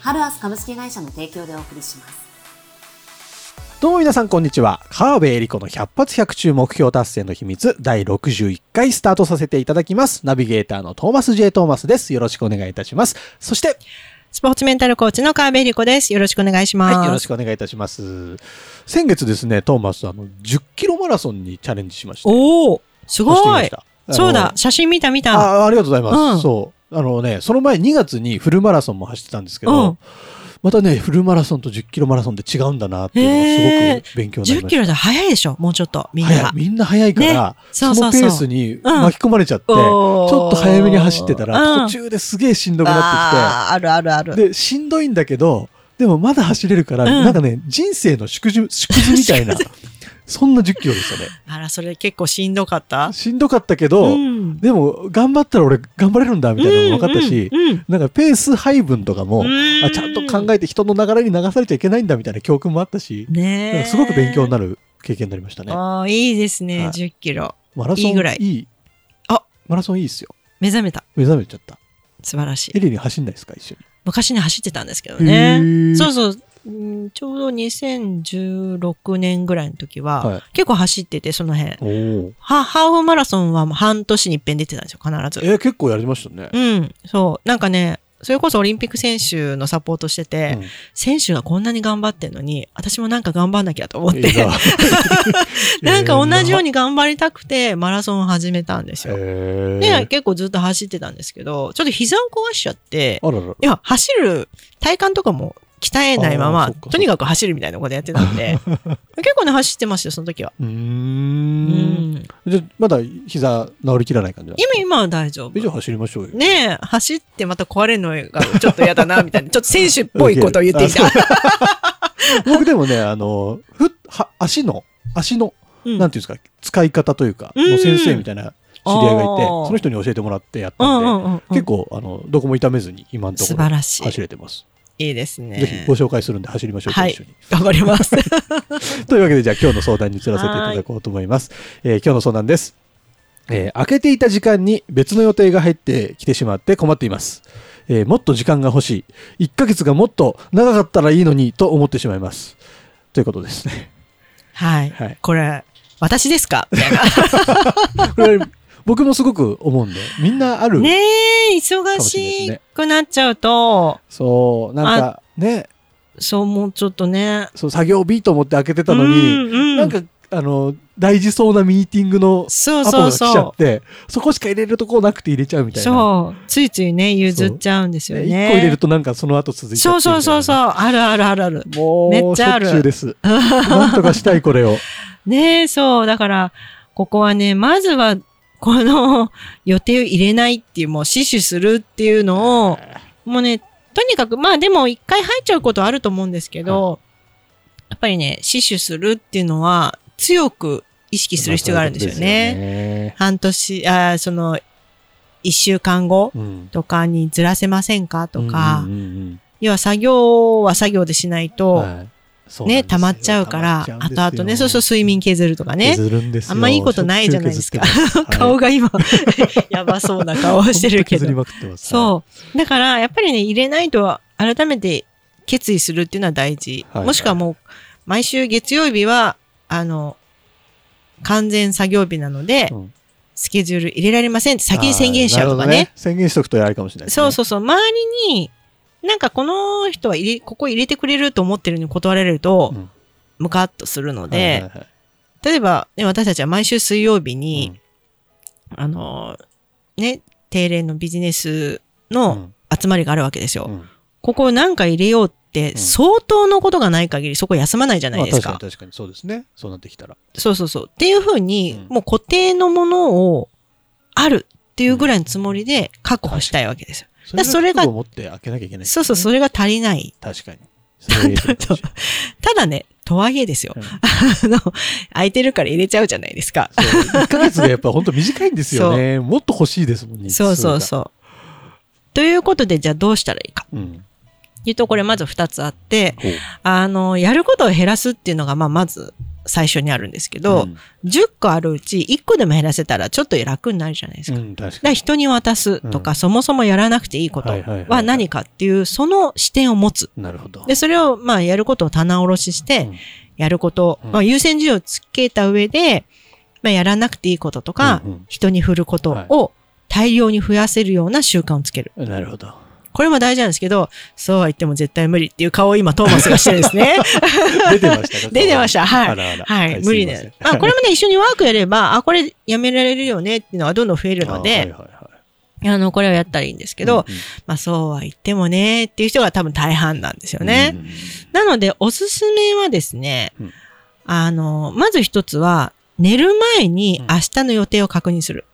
ハルアス株式会社の提供でお送りします。どうも皆さんこんにちは。川辺恵里子の100発100中目標達成の秘密第61回スタートさせていただきます。ナビゲーターのトーマス J. トーマスです。よろしくお願いいたします。そして、スポーツメンタルコーチの川辺理子です。よろしくお願いします。はい、よろしくお願いいたします。先月ですね、トーマス、あの、10キロマラソンにチャレンジしました。おおすごいそうだ写真見た見た。あありがとうございます。うんそう。あのね、その前2月にフルマラソンも走ってたんですけど、うん。またね、フルマラソンと10キロマラソンって違うんだなっていうのがすごく勉強になり10ました。キロで早いでしょ？もうちょっと、みんなみんな早いから、ね。そのペースに巻き込まれちゃって、ちうんょっと早めに走ってたら、うん。途中ですげえしんどくなっあーあるあるある。てきて、で、しんどいんだけど、でもまだ走れるから、うん。なんかね、人生の縮図、縮図みたいな、そんな10キロでしたね。あら、それ結構しんどかった？しんどかったけど、んでも、頑張ったら俺頑張れるんだ、みたいなのも分かったし、うんうんなんかペース配分とかも、うんあちゃんと考えて人の流れに流されちゃいけないんだみたいな教訓もあったし、ねすごく勉強になる経験になりましたね。ああ、いいですね、はい10キロ。マラソンいいぐらいいい。あマラソンいいっすよ。目覚めた。目覚めちゃった。素晴らしい。エリに走んないですか、一緒昔ね、走ってたんですけどに。ね。ーそうそう。うんちょうど2016年ぐらいの時は、はい結構走ってて、その辺。ハハーフマラソンはもう半年に一遍出てたんですよ、必ず。えー結構やりましたね。うん、そう。なんかね、それこそオリンピック選手のサポートしてて、うん選手がこんなに頑張ってんのに、私もなんか頑張んなきゃと思って、な なんか同じように。に頑張りたくて、マラソンを始めたんですよ。えで、ー結構ずっと走ってたんですけど、ちょっと膝を壊しちゃって、あらら。いや、走る体幹とかも鍛えないままとにかく走るみたいなことやってたんで、結構ね、走ってましたよ、その時は。うんん。じゃあまだ膝治りきらない感じ今、今は大丈夫え。じゃあ走りましょうよ。ねえ、走ってまた壊れるのがちょっと嫌だな、みたいな。ちょっと選手っぽいことを言ってきた。僕でもね、あの、ふっ、は、足の、足の、うんなんていうんですか、使い方というか、うんの先生みたいな知り合いがいて、その人に教えてもらってやっうたんで、結構、あの、どこも痛めずに今のとこ素ろ。走れてます。いいですね。ぜひご紹介するんで走りましょう、はい一緒に。頑張ります。というわけで、じゃあ今日の相談に移らせていただこうと思います。えー今日の相談です。えー空けていた時間に別の予定が入ってきてしまって困っています。えーもっと時間が欲しい。1ヶ月がもっと長かったらいいのにと思ってしまいます。ということですね。はい。はいこれ、私ですか？みたいな。これ、僕もすごく思うんで、みんなある。ねえ、忙もしくなっちゃうと、そう、なんかね、そう、もうちょっとね。そう作業日と思って開けてたのに、うんうんなんか、あの、大事そうなミーティングのそうアポが来ちゃそうそって、そこしか入れるとこなくて入れちゃうみう。たいな。そう。ついついね、譲っちゃうんですよねね。一個入れるとなんかその後続いちゃってそうそうそうそう。あるあるあるある。もう、めっちゃあるしです。なんとかしたい、これを。ねえ、そう。だから、ここはね、まずは、この予定を入れないっていう、もう死守するっていうのを、もうね、とにかく、まあでも一回入っちゃうことはあると思うんですけど、やっぱりね、死守するっていうのは強く意識する必要があるんですよね。ね。半年、あーその、一週間後うん。とかにずらせませんかとか、要は作業は作業でしないと、ね、溜まっちゃうから、後々ね、そうそう睡眠削るとかね。削るんですよあんまいいことないじゃないですか 顔が今、やばそうな顔をしてるけど。まくってます。そう。だから、やっぱりね、入れないと、改めて決意するっていうのは大事。はいもしくはもう、毎週月曜日は、あの、完全作業日なので、うんスケジュール入れられませんって先に宣言しちゃうとかね。ど宣言しとくとあれかもしれない。そうそうそう。周りに、なんかこの人は入れ、ここ入れてくれると思ってるのに断られると、うんムカッとするので、はいはいはい例えば、ね、私たちは毎週水曜日うに、んあの、ね、定例のビジネスうのん集まりがあるわけですよ。うんここなんか入れようって、ん相当のことがない限りそこ休まないじゃないですか。まあ確かに確かにそうですね。そうなってきたら。そうそうそう。っていうふうに、うんもう固定のものをあるっていうぐらいのつもりで確保したいわけですよ。それそれがを持って開けなきゃいけないね、そうそう、それが足りない。確かに。ただね、とはいえですよ。うんあの、空いてるから入れちゃうじゃないですか。そう1ヶ月がやっぱ本当短いんですよね。もっと欲しいですもんね。そうそうう。そう。ということで、じゃあどうしたらいいか。うん。いうと、これまず二つあって、あの、やることを減らすっていうのが、まあ、まず最初にあるんですけど、うん10個あるうち1個でも減らせたらちょっと楽になるじゃないですか。うん、確だかから人に渡すとか、うんそもそもやらなくていいことは何かっていう、その視点を持つ。に。なるほど。で、それを、まあ、やることを棚卸しして、うんやること、うんまあ、優先順位をつけた上で、まあ、やらなくていいこととか、うんうん人に振ることを大量に増やせるような習慣をつける。なるほど。これも大事なんですけど、そうは言っても絶対無理っていう顔を今トーマスがしてるんですね。出てましたか？出てました。はい。あらあら。はい、無理で。ません。まあ、これもね、一緒にワークやれば、あ、これやめられるよねっていうのがどんどん増えるので、あはいはいはい。あの、これをやったらいいんですけど、うんうん。まあ、そうは言ってもねっていう人が多分大半なんですよね。うんうんなので、おすすめはですね、うん。あの、まず一つは、寝る前に明日の予定を確認する。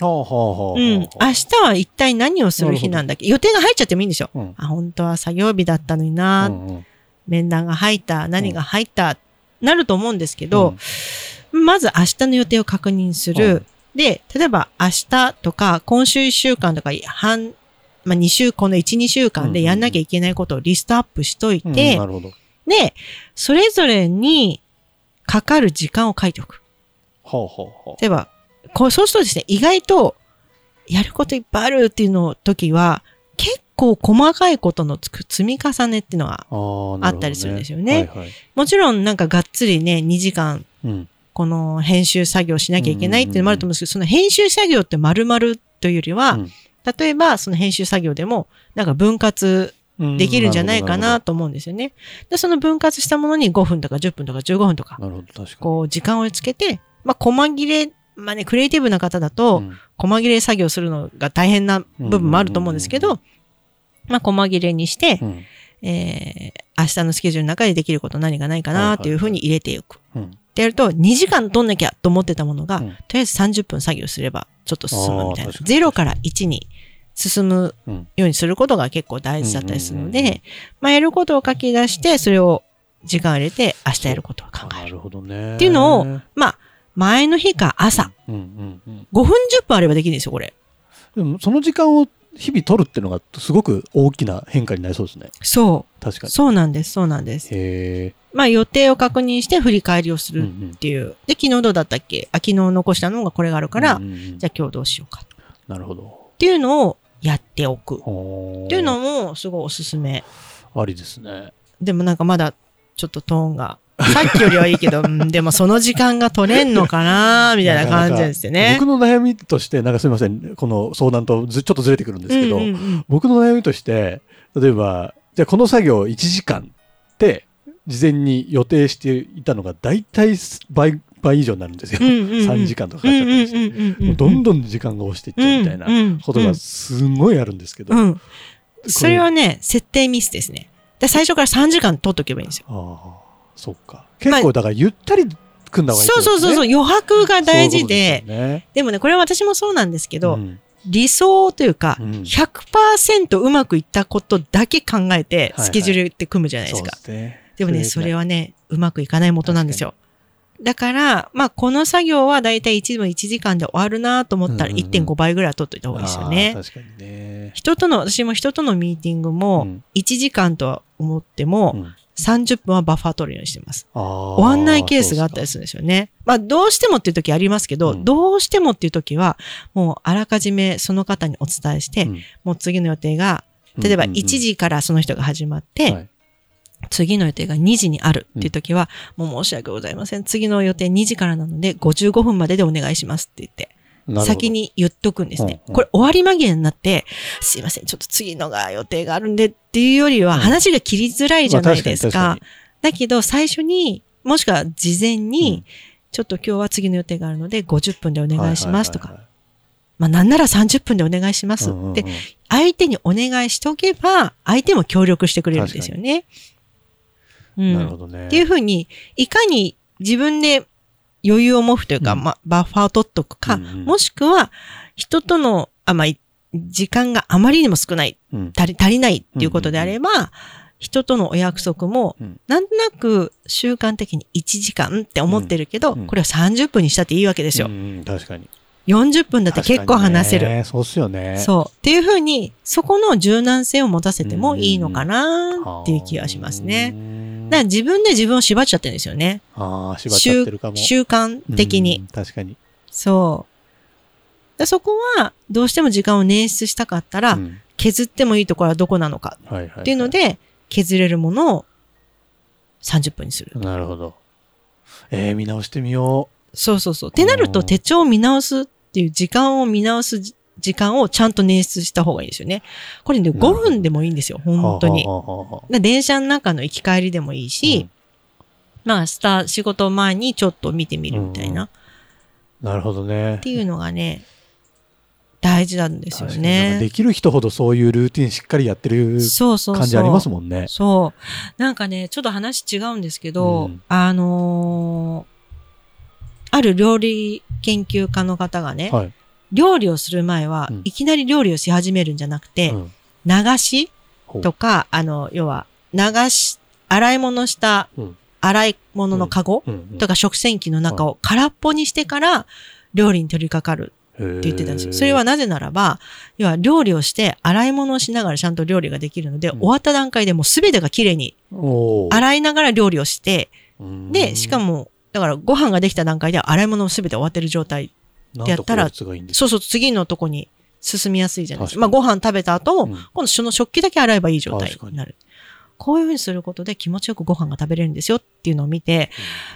ほうほうほうほううん。明日は一体何をする日なんだっけ？予定が入っちゃってもいいんですよ。うんあ、本当は作業日だったのにな、うんうん面談が入った、何が入った、なると思うんですけど、まず明日の予定を確認する。で、例えば明日とか今週1週間とか半、まあ、2週、この1、2週間でやんなきゃいけないことをリストアップしというんて、なるほど。で、それぞれにかかる時間を書いておく。ほうほうほ例えば、こう、そうするとですね、意外とやることいっぱいあるっていうの時は、結構細かいことのつく積み重ねっていうのが、う。あったりするんですよねはいはい。もちろんなんかがっつりね、2時間うん。この編集作業しなきゃいけないっていうのもあると思うんですけど、その編集作業って丸々というよりは、うん例えばその編集作業でも、なんか分割できるんじゃないかなと思うんですよね。で、その分割したものに5分とか10分とか15分とか、かに。こう時間をつけて、まあ、細切れ、まあね、クリエイティブな方だと、うん細切れ作業するのが大変な部分もあると思うんですけうんど、まあ、細切れにして、うんえー、明日のスケジュールの中でできること何かないかなっていうふうに入れていく。うんでやると、2時間取んなきゃと思ってたものが、うんとりあえず30分作業すれば、ちょっと進むみたいな。あー確かに0から1に進むうんようにすることが結構大事だったりするので、まあ、やることを書き出して、それを時間を入れて、明日やることを考える。あなるほどね。っていうのをまあ、前の日か朝、うんうんうん。5分10分あればできるんですよ、これ。でも、その時間を日々取るっていうのが、すごく大きな変化になりそうですね。そう。確かに。そうなんです、そうなんです。へえ。まあ、予定を確認して振り返りをするっうんうんていう。で、昨日どうだったっけ？あ、昨日残したのがこれがあるから、うんうんうんじゃあ今日どうしようか。っなるほど。ていうのをやっておく。っっていうのもすごいおすすめ。ありですね。でもなんかまだちょっとトーンが、さっきよりはいいけど、うんでもその時間が取れんのかな みたいな感じですよね。僕の悩みとして、なんかすみません、この相談とずちょっとずれてくるんですけど、うんうんうん僕の悩みとして、例えば、じゃあこの作業1時間って、事前に予定していたのが大体倍、倍以上になるんですよ。うんうんうん3時間とかかかっちゃったりして。うんうんうんうんもうどんどん時間が押していっちゃうみたいなことがすごいあるんですけど。あうん。それはね、設定ミスですね。で最初から3時間取っとけばいいんですよ。あ、そっか。結構だからゆったり組んだ方がいいそうそうそうそう、余白が大事で、ねでもね、これは私もそうなんですけど、うん理想というか、うん100%うまくいったことだけ考えて、はいスケジュールって組むじゃないですか。そうですね。でもね、それはね、うまくいかない元なんですよ。だから、まあ、この作業はだいたい1分1時間で終わるなと思ったらうんうんうん1.5倍ぐらいは取っといた方がいいですよねあ。ー確かにね。人との、私も人とのミーティングうも、ん1時間とは思っても、うん30分はバッファー取るようにしてます。終終わんないケースがあったりするんですよね。まあ、どうしてもっていう時ありますけど、うんどうしてもっていう時は、もうあらかじめその方にお伝えして、もう次の予定が、例えば1時からその人が始まって、はい次の予定が2時にあるっていう時は、もう申し訳ございません。次の予定2時からなので、55分まででお願いしますって言って、先に言っとくんですね。うんうんこれ終わり間際になって、すいません、ちょっと次のが予定があるんでっていうよりは、うん話が切りづらいじゃないですか。まあ確かだけど、最初に、もしくは事前にに、ちょっと今日は次の予定があるので、50分でお願いしますとか、まあなんなら30分でお願いしますって相手にお願いしておけば、相手も協力してくれるんですよね。うん。なるほどね。っていうふうに、いかに自分で余裕を持つというか、うんまあ、バッファーを取っとくか、うんうんもしくは、人との、あ、まあ、い時間があまりにも少ない、うん足り、足りないっていうことであれば、人とのお約束も、うんなんとなく習慣的に1時間って思ってるけど、うんうんこれを30分にしたっていいわけですよ。うん確かに。40分だって結構話せる。ねそうっすよね。そう。っていうふうに、そこの柔軟性を持たせてもいいのかなっていう気がしますね。ねだから自分で自分を縛っちゃってるんですよね。ああ、縛っちゃってるかも。習慣的に。うん。確かに。そう。でそこは、どうしても時間を捻出したかったら、うん削ってもいいところはどこなのかはいはいはい。っていうので、削れるものを30分にする。なるほど。えー、見直してみよそうそうそう。ってなると、うん手帳を見直すっていう時間を見直すじ時間をちゃんと捻出した方がいいですよね。これね、5なるほど分でもいいんですよ、う。本当に。電車の中の行き帰りでもいいし、うんまあ、スタ仕事前にちょっと見てみるみたいな、うんなるほどねっ。ていうのがね、大事なんですよねで。きる人ほどそういうルーティンしっかりやってるそうそうそう。感じありますもんね。そう。なんかね、ちょっと話違うんですけど、うんあのーある料理研究家の方がね、はい。料理をする前は、うん。いきなり料理をし始めるんじゃなくて、うん。流しとか、あの、要は、流し、洗い物したうん。洗い物のカゴ、とか食洗機の中を空っぽにしてから料理に取り掛かるって言ってたんですよ。それはなぜならば、要は料理をして洗い物をしながらちゃんと料理ができるので、うん。終わった段階でもう全てが綺麗に洗いながら料理をして、うん。で、しかも、だからご飯ができた段階では洗い物も全て終わってる状態。なんとやったらそうそう、次のとこに進みやすいじゃないですか。まあ確ご飯食べた後、うん。今度その食器だけ洗えばいい状態にになる。こういうふうにすることで気持ちよくご飯が食べれるんですよっていうのを見て、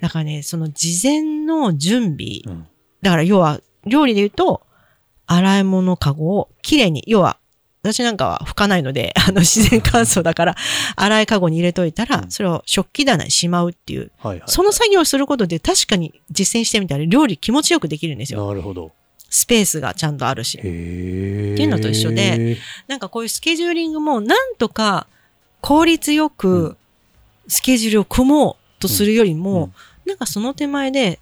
だからね、その事前の準備、うん。だから要は料理で言うと、洗い物かごをきれいに、要は、私なんかは拭かないので、あの自然乾燥だから、洗いかごに入れといたら、うんそれを食器棚にしまうっていう、はいはい。その作業をすることで確かに実践してみたら料理気持ちよくできるんですよ。なるほど。スペースがちゃんとあるし。っていうのと一緒で、なんかこういうスケジューリングもなんとか効率ようくスケジュールを組もうとするよりも、うんなんかその手前で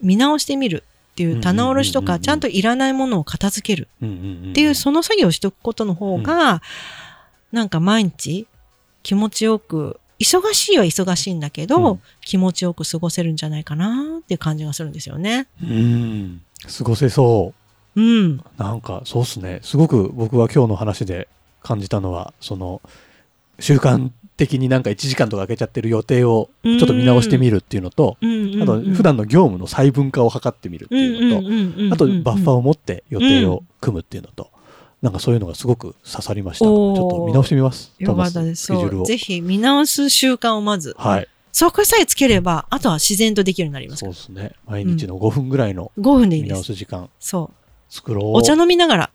見直してみるっていう棚卸しとかちゃんといらないものを片付けるっていうその作業をしておくことの方が、なんか毎日気持ちよく忙しいは忙しいんだけど、うん気持ちよく過ごせるんじゃないかなっていう感じがするんですよね。うん。過ごせそう。うん。なんか、そうっすね。すごく僕は今日の話で感じたのは、その、習慣的になんか1時間とか空けちゃってる予定をちょっと見直してみるっていうのと、あと普段の業務の細分化を図ってみるっていうのと、あとバッファーを持って予定を組むっていうのと、なんかそういうのがすごく刺さりました。ちおーょっと見直してみます。よかったです。ぜひ見直す習慣をまず。はい。そこさえつければ、あとは自然とできるようになります。そうですね。毎日の5分ぐらいの5分でいい見直。す時間そう。作ろう。お茶飲みながら、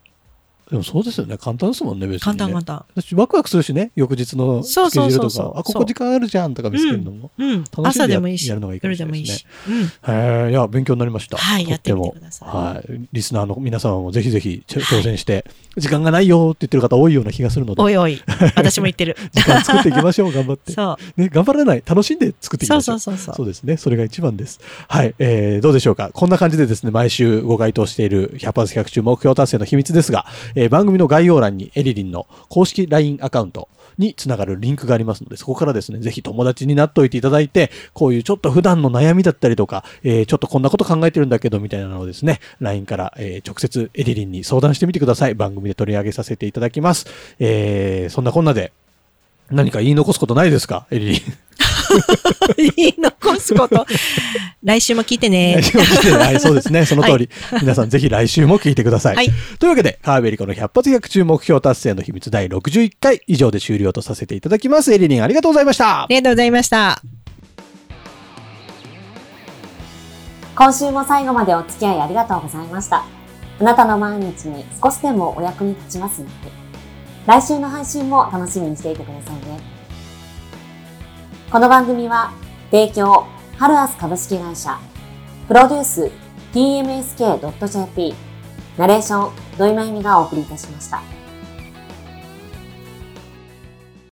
でもそうですよね。簡単ですもんね、別に、ね。簡単簡単。私ワクワクするしね、翌日のスケジュールとそうそうそうそうか、あ、ここ時間あるじゃんとか見つけるのも。うん。しんで朝でもいいし、やるのがいいかも夜でもいいしれないですねし。うん。へえ、いや、勉強になりました。はいとやってみてもくださいはい。リスナーの皆様もぜひぜひ挑戦して、時間がないよって言ってる方多いような気がするので、おいおい、私も言ってる。時間作っていきましょう、頑張って。そう。ね、頑張らない。楽しんで作っていきそうましょう。そうそうそう。そうですね。それが一番です。はい。えー、どうでしょうか。こんな感じでですね、毎週ご回答している100発100中目標達成の秘密ですが、えー番組の概要欄にエリリンの公式 LINE アカウントにつながるリンクがありますので、そこからですね、ぜひ友達になっておいていただいて、こういうちょっと普段の悩みだったりとか、えーちょっとこんなこと考えてるんだけど、みたいなのをですね、LINE から、えー直接エリリンに相談してみてください。番組で取り上げさせていただきます。えーそんなこんなで、何か言い残すことないですか？エリリン。言い残すこと。来週も聞いてね来。週も聞いてはい、そうですね。その通り。皆さんぜひ来週も聞いてください。はいというわけで、カーベリコの100発100中目標達成の秘密第61回以上で終了とさせていただきます。エリリンありがとうございましたあ。りがとうございました。今週も最後までお付き合いありがとうございました。あなたの毎日に少しでもお役に立ちますように。来週の配信も楽しみにしていてくださいね。この番組は、提供、ハルアス株式会社、プロデュース、tmsk.jp、ナレーション、土井まゆみがお送りいたしました。